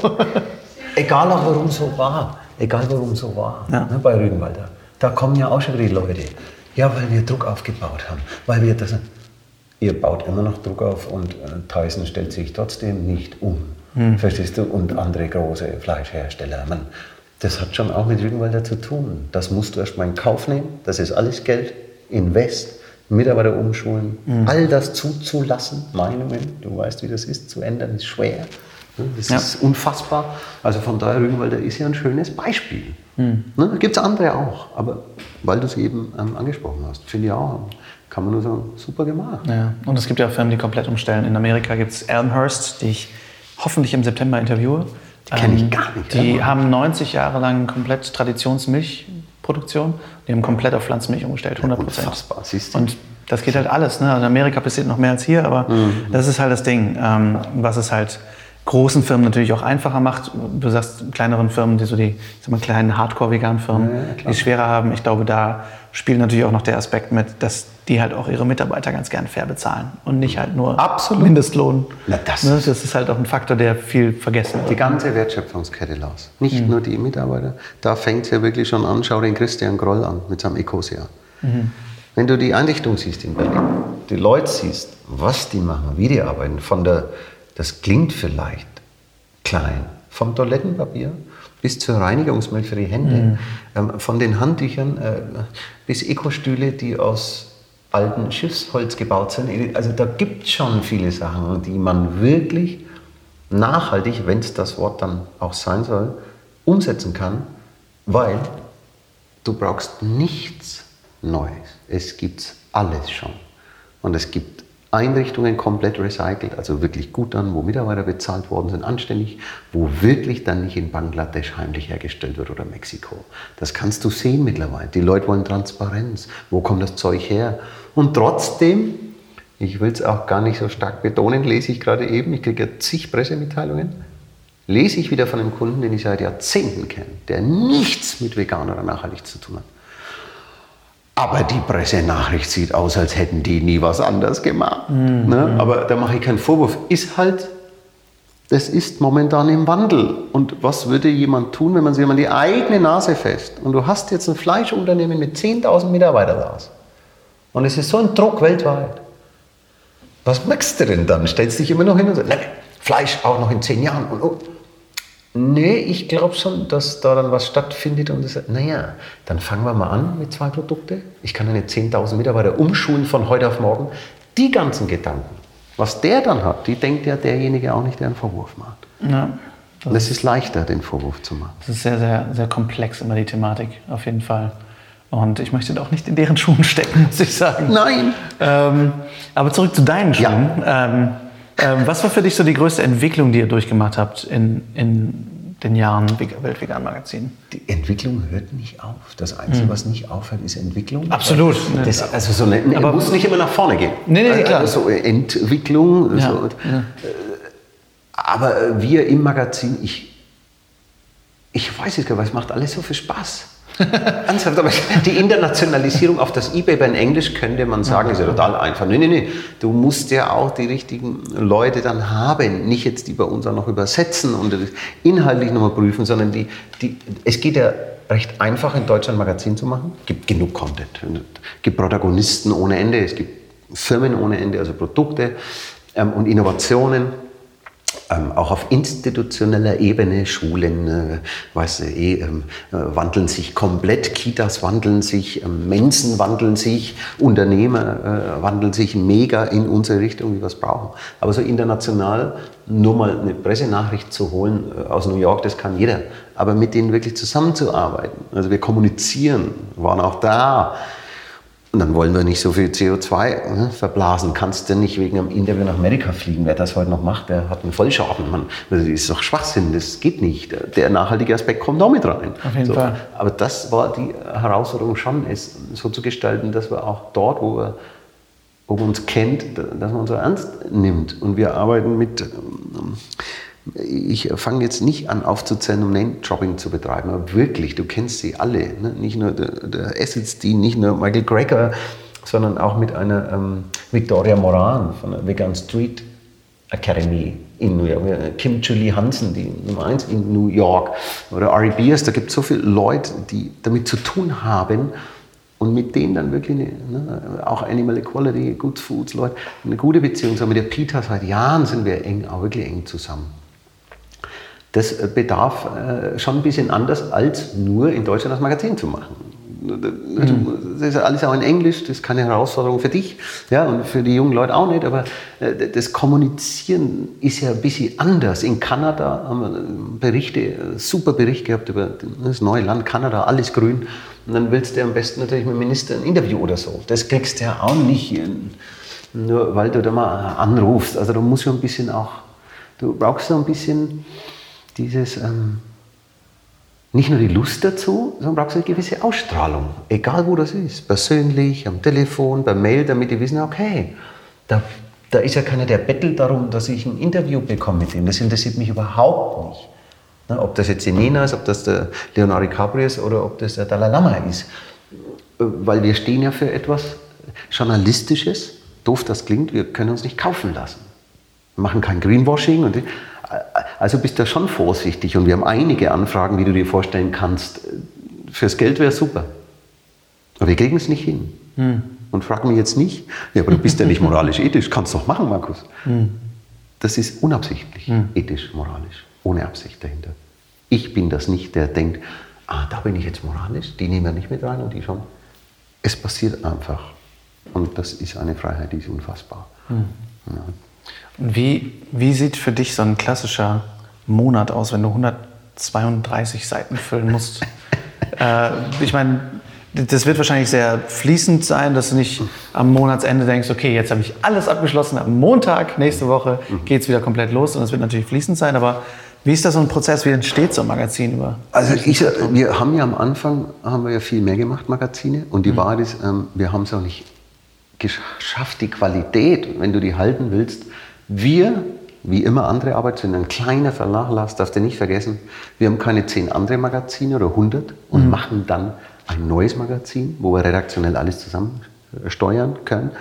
Egal auch warum so war. Egal warum so war. Ja. Ne, bei Rügenwalder. Da kommen ja auch schon wieder die Leute. Ja, weil wir Druck aufgebaut haben. Weil wir das. Ihr baut immer noch Druck auf und äh, Tyson stellt sich trotzdem nicht um. Verstehst du? Und andere große Fleischhersteller. Man, das hat schon auch mit Rügenwalder zu tun. Das musst du erstmal in Kauf nehmen. Das ist alles Geld. Invest. Mitarbeiter umschulen. All das zuzulassen. Meinungen. Du weißt, wie das ist. Zu ändern ist schwer. Das ja. ist unfassbar. Also von daher, Rügenwalder ist ja ein schönes Beispiel. Mhm. Ne? Da gibt es andere auch, aber weil du es eben ähm, angesprochen hast, finde ich auch, kann man nur sagen, super gemacht. Ja. Und es gibt ja auch Firmen, die komplett umstellen. In Amerika gibt es Elmhurst, die ich hoffentlich im September interviewe. Die kenne ich ähm, gar nicht. Die ja. haben 90 Jahre lang komplett Traditionsmilchproduktion. Die haben komplett auf Pflanzenmilch umgestellt, 100 Prozent. Unfassbar, siehst du. Und das geht halt alles. Ne? Also in Amerika passiert noch mehr als hier, aber mhm. das ist halt das Ding, ähm, was es halt großen Firmen natürlich auch einfacher macht. Du sagst kleineren Firmen, die so die sag mal, kleinen Hardcore-Vegan-Firmen, ja, die es schwerer haben. Ich glaube, da spielt natürlich auch noch der Aspekt mit, dass die halt auch ihre Mitarbeiter ganz gern fair bezahlen und nicht halt nur Absolut. Mindestlohn. Na, das, ne? das ist halt auch ein Faktor, der viel vergessen wird. Die ganze Wertschöpfungskette, Lars. Nicht mhm. nur die Mitarbeiter. Da fängt es ja wirklich schon an. Schau den Christian Groll an mit seinem Ecosia. Mhm. Wenn du die Einrichtung siehst in Berlin, die Leute siehst, was die machen, wie die arbeiten, von der, das klingt vielleicht klein, vom Toilettenpapier bis zur Reinigungsmilch für die Hände, mhm. ähm, von den Handtüchern äh, bis Ekostühle, die aus alten Schiffsholz gebaut sind. Also da gibt es schon viele Sachen, die man wirklich nachhaltig, wenn es das Wort dann auch sein soll, umsetzen kann, weil du brauchst nichts Neues. Es gibt alles schon. Und es gibt Einrichtungen komplett recycelt, also wirklich gut an, wo Mitarbeiter bezahlt worden sind, anständig, wo wirklich dann nicht in Bangladesch heimlich hergestellt wird oder Mexiko. Das kannst du sehen mittlerweile. Die Leute wollen Transparenz. Wo kommt das Zeug her? Und trotzdem, ich will es auch gar nicht so stark betonen, lese ich gerade eben, ich kriege ja zig Pressemitteilungen, lese ich wieder von einem Kunden, den ich seit Jahrzehnten kenne, der nichts mit vegan oder nachhaltig zu tun hat. Aber die Pressenachricht sieht aus, als hätten die nie was anders gemacht. Mhm. Ne? Aber da mache ich keinen Vorwurf. Ist halt, das ist momentan im Wandel. Und was würde jemand tun, wenn man sich mal die eigene Nase fest und du hast jetzt ein Fleischunternehmen mit 10.000 Mitarbeitern da und es ist so ein Druck weltweit. Was machst du denn dann? Stellst dich immer noch hin und sagst, Fleisch auch noch in zehn Jahren. Und, oh, Nee, ich glaube schon, dass da dann was stattfindet und das, naja, dann fangen wir mal an mit zwei Produkten. Ich kann eine 10.000 Mitarbeiter umschulen von heute auf morgen. Die ganzen Gedanken, was der dann hat, die denkt ja derjenige auch nicht, der einen Vorwurf macht. Ja, das und es ist leichter, den Vorwurf zu machen. Das ist sehr, sehr, sehr komplex immer die Thematik, auf jeden Fall. Und ich möchte auch nicht in deren Schuhen stecken, muss ich sagen. Nein. Ähm, aber zurück zu deinen Schuhen. Ja. Ähm, ähm, was war für dich so die größte Entwicklung, die ihr durchgemacht habt in, in den Jahren Weltvegan Magazin? Die Entwicklung hört nicht auf. Das Einzige, mhm. was nicht aufhört, ist Entwicklung. Absolut. Das, also so eine, Aber muss nicht immer nach vorne gehen. Nee, nee, klar. Also so Entwicklung. Ja, so, ja. Äh, aber wir im Magazin, ich, ich weiß gar nicht, es macht alles so viel Spaß. <laughs> Ernsthaft, aber die Internationalisierung auf das eBay bei Englisch könnte man sagen, ist ja total einfach. Nee, nee, nee. Du musst ja auch die richtigen Leute dann haben. Nicht jetzt die bei uns auch noch übersetzen und inhaltlich nochmal prüfen, sondern die, die, es geht ja recht einfach in Deutschland ein Magazin zu machen. Es gibt genug Content. Es gibt Protagonisten ohne Ende, es gibt Firmen ohne Ende, also Produkte ähm, und Innovationen ähm, auch auf institutioneller Ebene, Schulen, äh, weiß ähm, äh, wandeln sich komplett, Kitas wandeln sich, ähm, Mensen wandeln sich, Unternehmer äh, wandeln sich mega in unsere Richtung, wie wir es brauchen. Aber so international nur mal eine Pressenachricht zu holen äh, aus New York, das kann jeder. Aber mit denen wirklich zusammenzuarbeiten. Also wir kommunizieren, waren auch da und dann wollen wir nicht so viel CO2 ne, verblasen. Kannst du nicht wegen einem Interview nach Amerika fliegen. Wer das heute noch macht, der hat einen Vollschaden. Man, das ist doch Schwachsinn, das geht nicht. Der nachhaltige Aspekt kommt auch mit rein. Auf jeden so. Fall. Aber das war die Herausforderung schon, es so zu gestalten, dass wir auch dort, wo wir wo man uns kennt, dass man uns so ernst nimmt. Und wir arbeiten mit ähm, ich fange jetzt nicht an aufzuzählen, um Name-Dropping zu betreiben, aber wirklich, du kennst sie alle. Ne? Nicht nur der, der Esselstein, nicht nur Michael Greger, sondern auch mit einer ähm, Victoria Moran von der Vegan Street Academy in New York, Kim Julie Hansen, die Nummer 1 in New York, oder Ari Beers, da gibt es so viele Leute, die damit zu tun haben und mit denen dann wirklich ne, auch Animal Equality, Good Foods, Leute, eine gute Beziehung. So mit der Peter seit Jahren sind wir eng, auch wirklich eng zusammen das bedarf äh, schon ein bisschen anders, als nur in Deutschland das Magazin zu machen. Mhm. Das ist alles auch in Englisch, das ist keine Herausforderung für dich ja, und für die jungen Leute auch nicht, aber äh, das Kommunizieren ist ja ein bisschen anders. In Kanada haben wir Berichte, super Bericht gehabt über das neue Land Kanada, alles grün. Und dann willst du am besten natürlich mit dem Minister ein Interview oder so. Das kriegst du ja auch nicht, nur weil du da mal anrufst. Also du musst ja ein bisschen auch, du brauchst so ein bisschen dieses... Ähm, nicht nur die Lust dazu, sondern brauchst eine gewisse Ausstrahlung. Egal wo das ist. Persönlich, am Telefon, per Mail, damit die wissen, okay, da, da ist ja keiner, der bettelt darum, dass ich ein Interview bekomme mit ihm. Das interessiert mich überhaupt nicht. Na, ob das jetzt die Nena ist, ob das der Leonardo Capri ist oder ob das der Dalai Lama ist. Weil wir stehen ja für etwas Journalistisches. Doof das klingt, wir können uns nicht kaufen lassen. Wir machen kein Greenwashing. Und also bist du schon vorsichtig und wir haben einige Anfragen, wie du dir vorstellen kannst. Fürs Geld wäre super. Aber wir kriegen es nicht hin. Hm. Und frag mich jetzt nicht, ja, aber du bist ja nicht moralisch ethisch, kannst du doch machen, Markus. Hm. Das ist unabsichtlich, hm. ethisch, moralisch, ohne Absicht dahinter. Ich bin das nicht, der denkt, ah, da bin ich jetzt moralisch, die nehmen wir nicht mit rein und die schon. Es passiert einfach. Und das ist eine Freiheit, die ist unfassbar. Hm. Ja. Wie, wie sieht für dich so ein klassischer Monat aus, wenn du 132 Seiten füllen musst? <laughs> äh, ich meine, das wird wahrscheinlich sehr fließend sein, dass du nicht am Monatsende denkst, okay, jetzt habe ich alles abgeschlossen, am Montag, nächste Woche geht es wieder komplett los und das wird natürlich fließend sein, aber wie ist da so ein Prozess, wie entsteht so ein Magazin über? Also ich, wir haben ja am Anfang haben wir ja viel mehr gemacht, Magazine, und die mhm. Wahrheit ist, ähm, wir haben es auch nicht geschafft, die Qualität, wenn du die halten willst, wir, wie immer andere Arbeit, sind ein kleiner Verlag, Lars, darfst du nicht vergessen. Wir haben keine zehn andere Magazine oder hundert und mhm. machen dann ein neues Magazin, wo wir redaktionell alles zusammen steuern können.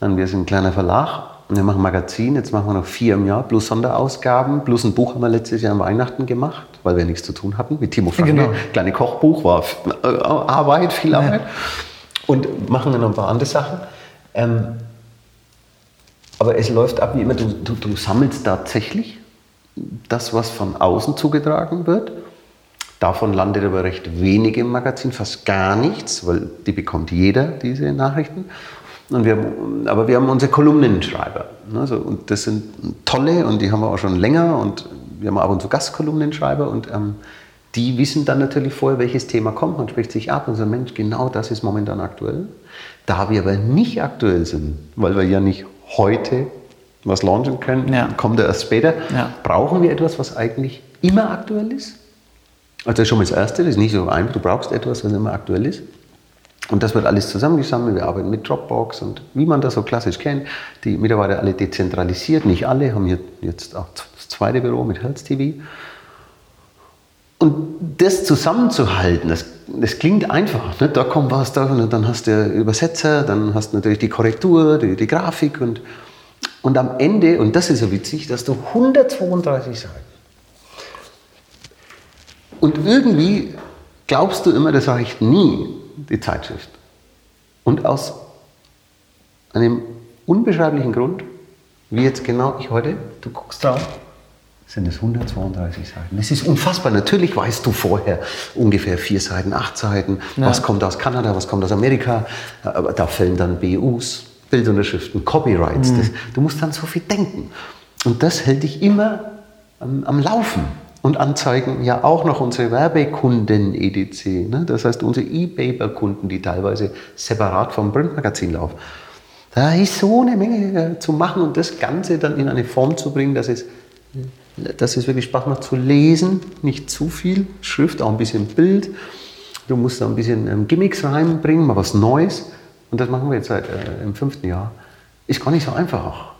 Dann wir sind ein kleiner Verlag und wir machen Magazin. Jetzt machen wir noch vier im Jahr, plus Sonderausgaben, plus ein Buch haben wir letztes Jahr an Weihnachten gemacht, weil wir nichts zu tun hatten. Mit Timo Franke, genau. kleine Kochbuch, war äh, Arbeit, viel Arbeit. Ja. Und machen dann noch ein paar andere Sachen. Ähm, aber es läuft ab wie immer, du, du, du sammelst tatsächlich das, was von außen zugetragen wird. Davon landet aber recht wenig im Magazin, fast gar nichts, weil die bekommt jeder, diese Nachrichten. Und wir haben, aber wir haben unsere Kolumnenschreiber. Also, und das sind tolle und die haben wir auch schon länger und wir haben ab und zu Gastkolumnenschreiber und ähm, die wissen dann natürlich vorher, welches Thema kommt. Man spricht sich ab und sagt, Mensch, genau das ist momentan aktuell. Da wir aber nicht aktuell sind, weil wir ja nicht heute was launchen können, ja. kommt erst später, ja. brauchen wir etwas, was eigentlich immer aktuell ist. Also das ist schon mal das Erste, das ist nicht so einfach, du brauchst etwas, was immer aktuell ist. Und das wird alles zusammengesammelt. Wir arbeiten mit Dropbox und wie man das so klassisch kennt, die Mitarbeiter alle dezentralisiert, nicht alle, haben hier jetzt auch das zweite Büro mit Health TV. Und das zusammenzuhalten, das, das klingt einfach. Ne? Da kommt was, da, und dann hast du Übersetzer, dann hast du natürlich die Korrektur, die, die Grafik und, und am Ende, und das ist so witzig, dass du 132 Seiten. Und irgendwie glaubst du immer, das reicht nie, die Zeitschrift. Und aus einem unbeschreiblichen Grund, wie jetzt genau ich heute, du guckst drauf, sind es 132 Seiten. Es ist unfassbar. Natürlich weißt du vorher ungefähr vier Seiten, acht Seiten, ja. was kommt aus Kanada, was kommt aus Amerika. Aber da fällen dann BUs, Bildunterschriften, Copyrights. Mhm. Das, du musst dann so viel denken. Und das hält dich immer am, am Laufen. Und anzeigen ja auch noch unsere Werbekunden EDC. Ne? Das heißt, unsere E-Paper-Kunden, die teilweise separat vom Printmagazin laufen. Da ist so eine Menge äh, zu machen und das Ganze dann in eine Form zu bringen, dass es dass es wirklich Spaß macht zu lesen, nicht zu viel Schrift, auch ein bisschen Bild. Du musst da ein bisschen ähm, Gimmicks reinbringen, mal was Neues. Und das machen wir jetzt seit äh, im fünften Jahr. Ist gar nicht so einfach.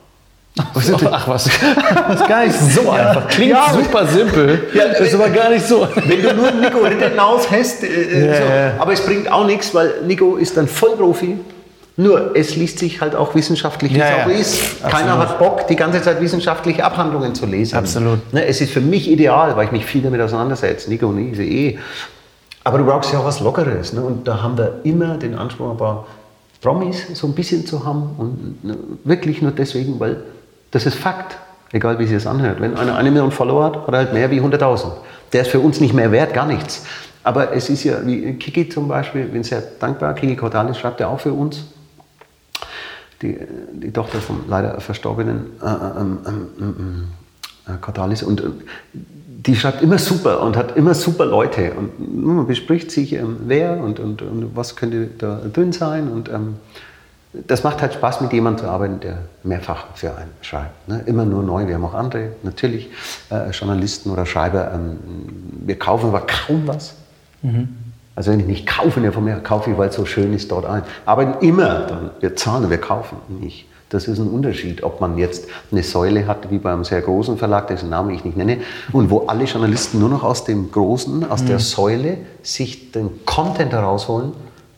Ach, so, ach was, das <laughs> ist gar nicht so einfach. Klingt ja, super simpel, ja, ist aber gar nicht so. Wenn du nur Nico Rittenhaus hast, äh, äh, ja, so. aber es bringt auch nichts, weil Nico ist ein Vollprofi nur, es liest sich halt auch wissenschaftlich, wie ja, es auch ja. ist. Keiner Absolut. hat Bock, die ganze Zeit wissenschaftliche Abhandlungen zu lesen. Absolut. Ne, es ist für mich ideal, weil ich mich viel damit auseinandersetze. Nico und ich, eh. Aber du brauchst ja auch was Lockeres. Ne? Und da haben wir immer den Anspruch, ein paar Promis so ein bisschen zu haben. Und ne, wirklich nur deswegen, weil das ist Fakt. Egal wie sich das anhört. Wenn einer eine Million Follower hat, hat er halt mehr wie 100.000. Der ist für uns nicht mehr wert, gar nichts. Aber es ist ja, wie Kiki zum Beispiel, bin sehr dankbar, Kiki Cordalis schreibt ja auch für uns. Die, die Tochter vom leider verstorbenen äh, ähm, ähm, ähm, äh, Cordalis. Und äh, die schreibt immer super und hat immer super Leute. Und man bespricht sich, ähm, wer und, und, und, was könnte da drin sein. Und ähm, das macht halt Spaß, mit jemandem zu arbeiten, der mehrfach für einen schreibt. Ne? Immer nur neu. Wir haben auch andere, natürlich, äh, Journalisten oder Schreiber. Ähm, wir kaufen aber kaum was. Mhm. Also wenn ich nicht kaufe, ja von mir kaufe ich, weil es so schön ist, dort ein. Aber immer, dann, wir zahlen, wir kaufen nicht. Das ist ein Unterschied, ob man jetzt eine Säule hat, wie beim sehr großen Verlag, dessen Namen ich nicht nenne, und wo alle Journalisten nur noch aus dem Großen, aus mhm. der Säule, sich den Content herausholen,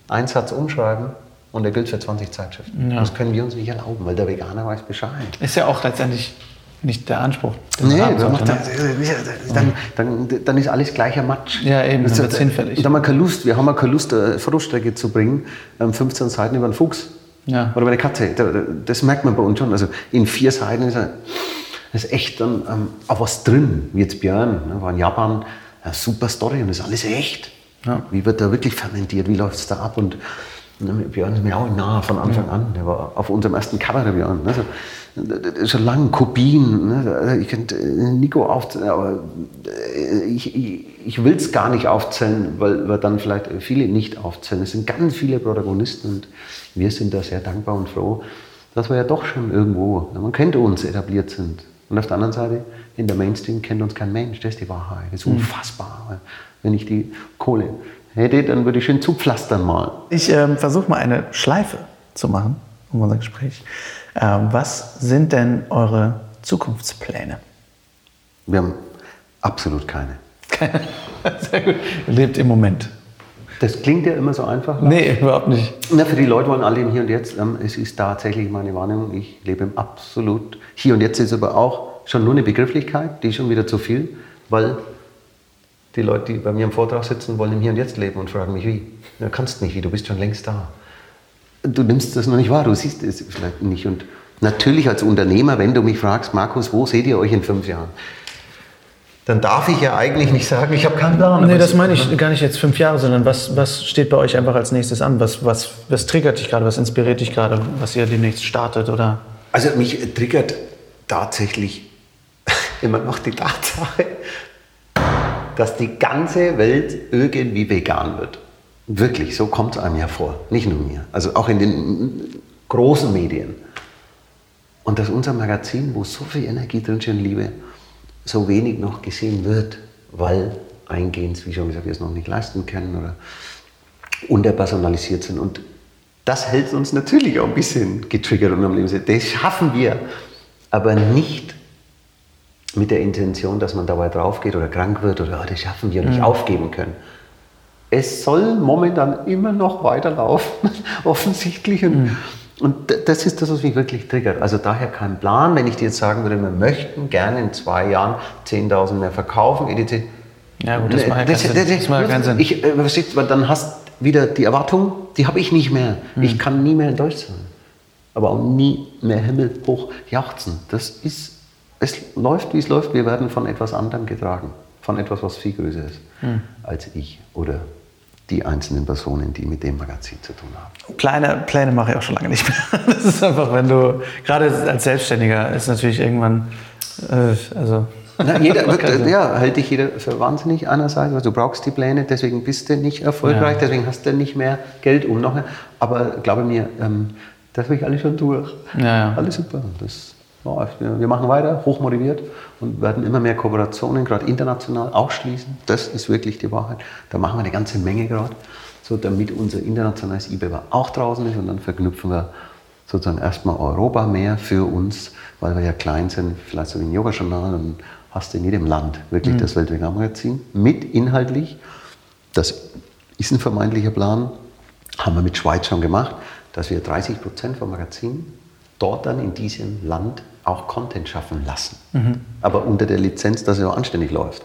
einen Satz umschreiben und der gilt für 20 Zeitschriften. Ja. Das können wir uns nicht erlauben, weil der Veganer weiß Bescheid. Ist ja auch letztendlich nicht der Anspruch. Nee, sollte, ne? dann, dann, dann, ist alles gleicher Matsch. Ja, eben, dann wird es hinfällig. Da haben wir keine Lust, wir haben keine Lust, eine Fotostrecke zu bringen, 15 ähm, Seiten über einen Fuchs ja. oder über eine Katze. Das merkt man bei uns schon. Also in vier Seiten ist, ist echt dann ähm, auch was drin, wie jetzt Björn, ne, war in Japan, eine super Story und das ist alles echt. Ja. Wie wird da wirklich fermentiert, wie läuft es da ab und Björn ist mir auch nah von Anfang an. Der war auf unserem ersten Cover, der Björn. Ne? Schon lange Kopien. Ne? Ich könnte äh, Nico aufzählen, aber äh, ich, ich, ich will es gar nicht aufzählen, weil wir dann vielleicht viele nicht aufzählen. Es sind ganz viele Protagonisten und wir sind da sehr dankbar und froh, dass wir ja doch schon irgendwo, man kennt uns, etabliert sind. Und auf der anderen Seite, in der Mainstream kennt uns kein Mensch. Das ist die Wahrheit. Das ist mhm. unfassbar. Wenn ich die Kohle hätte, dann würde ich schön zupflastern mal. Ich ähm, versuche mal eine Schleife zu machen um unser Gespräch. Ähm, was sind denn eure Zukunftspläne? Wir haben absolut keine. Keine? <laughs> Sehr gut. Lebt im Moment. Das klingt ja immer so einfach. Nee, überhaupt nicht. Na, für die Leute wollen alle im Hier und Jetzt. Ähm, es ist tatsächlich meine Wahrnehmung. Ich lebe im absolut. Hier und Jetzt ist aber auch schon nur eine Begrifflichkeit, die ist schon wieder zu viel, weil die Leute, die bei mir im Vortrag sitzen, wollen im Hier und Jetzt leben und fragen mich, wie? Du kannst nicht, wie, du bist schon längst da. Du nimmst das noch nicht wahr, du siehst es vielleicht nicht. Und natürlich als Unternehmer, wenn du mich fragst, Markus, wo seht ihr euch in fünf Jahren? Dann darf ich ja eigentlich nicht sagen, ich habe keinen Plan. Nee, das meine ich gar nicht jetzt fünf Jahre, sondern was, was steht bei euch einfach als nächstes an? Was, was, was triggert dich gerade, was inspiriert dich gerade, was ihr demnächst startet? Oder? Also mich triggert tatsächlich <laughs> immer noch die Tatsache, dass die ganze Welt irgendwie vegan wird. Wirklich, so kommt es einem ja vor. Nicht nur mir. Also auch in den großen Medien. Und dass unser Magazin, wo so viel Energie drinsteht und Liebe, so wenig noch gesehen wird, weil eingehend, wie schon gesagt, wir es noch nicht leisten können oder unterpersonalisiert sind. Und das hält uns natürlich auch ein bisschen getriggert und am Leben. Das schaffen wir, aber nicht mit der Intention, dass man dabei draufgeht oder krank wird oder oh, das schaffen wir nicht mhm. aufgeben können. Es soll momentan immer noch weiterlaufen, <laughs> offensichtlich. Und, mhm. und, das ist das, was mich wirklich triggert. Also daher kein Plan. Wenn ich dir jetzt sagen würde, wir möchten gerne in zwei Jahren 10.000 mehr verkaufen, etc. Ja gut, das macht ja keinen Sinn. Ich, äh, dann hast wieder die Erwartung, die habe ich nicht mehr. Mhm. Ich kann nie mehr in Deutsch sein. Aber auch nie mehr himmelhoch jauchzen. Das ist es läuft, wie es läuft. Wir werden von etwas anderem getragen. Von etwas, was viel größer ist hm. als ich oder die einzelnen Personen, die mit dem Magazin zu tun haben. Kleine Pläne mache ich auch schon lange nicht mehr. <laughs> Das ist einfach, wenn du, gerade als Selbstständiger, ist natürlich irgendwann, äh, also. Na, jeder, <laughs> wird, ja, hält dich jeder für wahnsinnig einerseits, weil du brauchst die Pläne, deswegen bist du nicht erfolgreich, ja. deswegen hast du nicht mehr Geld um noch. Aber glaube mir, ähm, das habe ich alles schon durch. Ja, ja. Alles super. Das wir machen weiter, hochmotiviert und werden immer mehr Kooperationen, gerade international, auch schließen. Das ist wirklich die Wahrheit. Da machen wir eine ganze Menge gerade, so damit unser internationales eBay auch draußen ist und dann verknüpfen wir sozusagen erstmal Europa mehr für uns, weil wir ja klein sind, vielleicht so wie ein Yoga-Journal und hast in jedem Land wirklich mhm. das Weltvegan-Magazin mit inhaltlich. Das ist ein vermeintlicher Plan, haben wir mit Schweiz schon gemacht, dass wir 30 Prozent vom Magazin dort dann in diesem Land auch Content schaffen lassen. Mhm. Aber unter der Lizenz, dass es auch anständig läuft.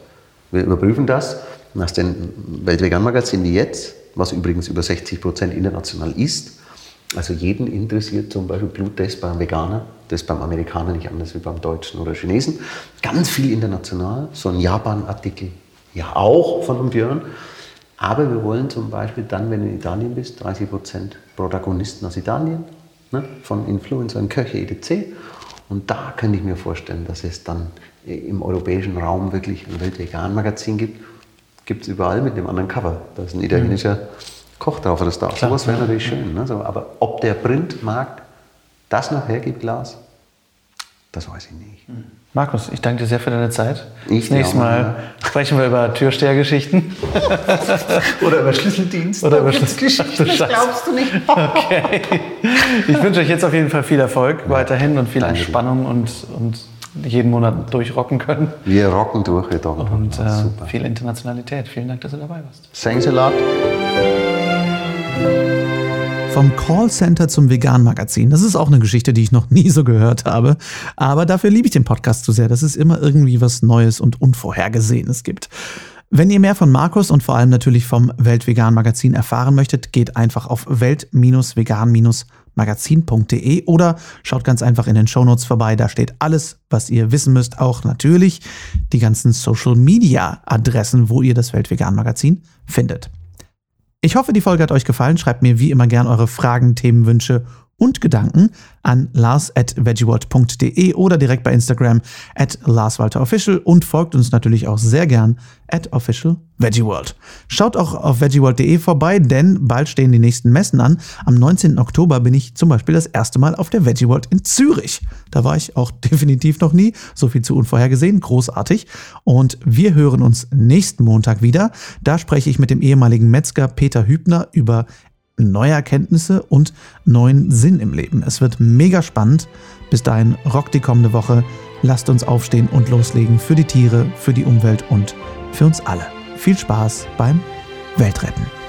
Wir überprüfen das nach den Weltvegan-Magazin wie jetzt, was übrigens über 60 Prozent international ist. Also jeden interessiert zum Beispiel Bluttest beim Veganer, das ist beim Amerikaner nicht anders wie beim Deutschen oder Chinesen. Ganz viel international, so ein Japan-Artikel, ja auch von Björn. Aber wir wollen zum Beispiel dann, wenn du in Italien bist, 30 Prozent Protagonisten aus Italien, ne, von Influencern, Köche etc. Und da könnte ich mir vorstellen, dass es dann im europäischen Raum wirklich ein Weltvegan-Magazin gibt. Gibt es überall mit dem anderen Cover. Da ist ein italienischer mhm. Koch drauf oder. Klar, Sowas wäre natürlich schön. Ne? So, aber ob der Printmarkt das noch hergibt, Lars, das weiß ich nicht. Mhm. Markus, ich danke dir sehr für deine Zeit. Ich das nächste Mal sprechen wir über Türstehergeschichten. <laughs> Oder über Schlüsseldienst. Oder über Schlüsselgeschichten. Das glaubst du nicht. okay. Ich wünsche euch jetzt auf jeden Fall viel Erfolg weiterhin und viel danke Entspannung und, und jeden Monat durchrocken können. Wir rocken durch, wir rocken Und äh, viel Internationalität. Vielen Dank, dass du dabei warst. Thanks a lot. Vom Callcenter zum Vegan-Magazin. Das ist auch eine Geschichte, die ich noch nie so gehört habe. Aber dafür liebe ich den Podcast so sehr, dass es immer irgendwie was Neues und Unvorhergesehenes gibt. Wenn ihr mehr von Markus und vor allem natürlich vom Weltvegan-Magazin erfahren möchtet, geht einfach auf welt-vegan-magazin.de oder schaut ganz einfach in den Shownotes vorbei. Da steht alles, was ihr wissen müsst. Auch natürlich die ganzen Social-Media-Adressen, wo ihr das Weltvegan-Magazin findet. Ich hoffe, die Folge hat euch gefallen. Schreibt mir wie immer gern eure Fragen, Themenwünsche und Gedanken an lars at veggieworld.de oder direkt bei Instagram at larswalterofficial und folgt uns natürlich auch sehr gern at official veggieworld. Schaut auch auf veggieworld.de vorbei, denn bald stehen die nächsten Messen an. Am 19. Oktober bin ich zum Beispiel das erste Mal auf der Veggieworld in Zürich. Da war ich auch <laughs> definitiv noch nie. So viel zu unvorhergesehen. Großartig. Und wir hören uns nächsten Montag wieder. Da spreche ich mit dem ehemaligen Metzger Peter Hübner über neue Erkenntnisse und neuen Sinn im Leben. Es wird mega spannend. Bis dahin rockt die kommende Woche. Lasst uns aufstehen und loslegen für die Tiere, für die Umwelt und für uns alle. Viel Spaß beim Weltretten.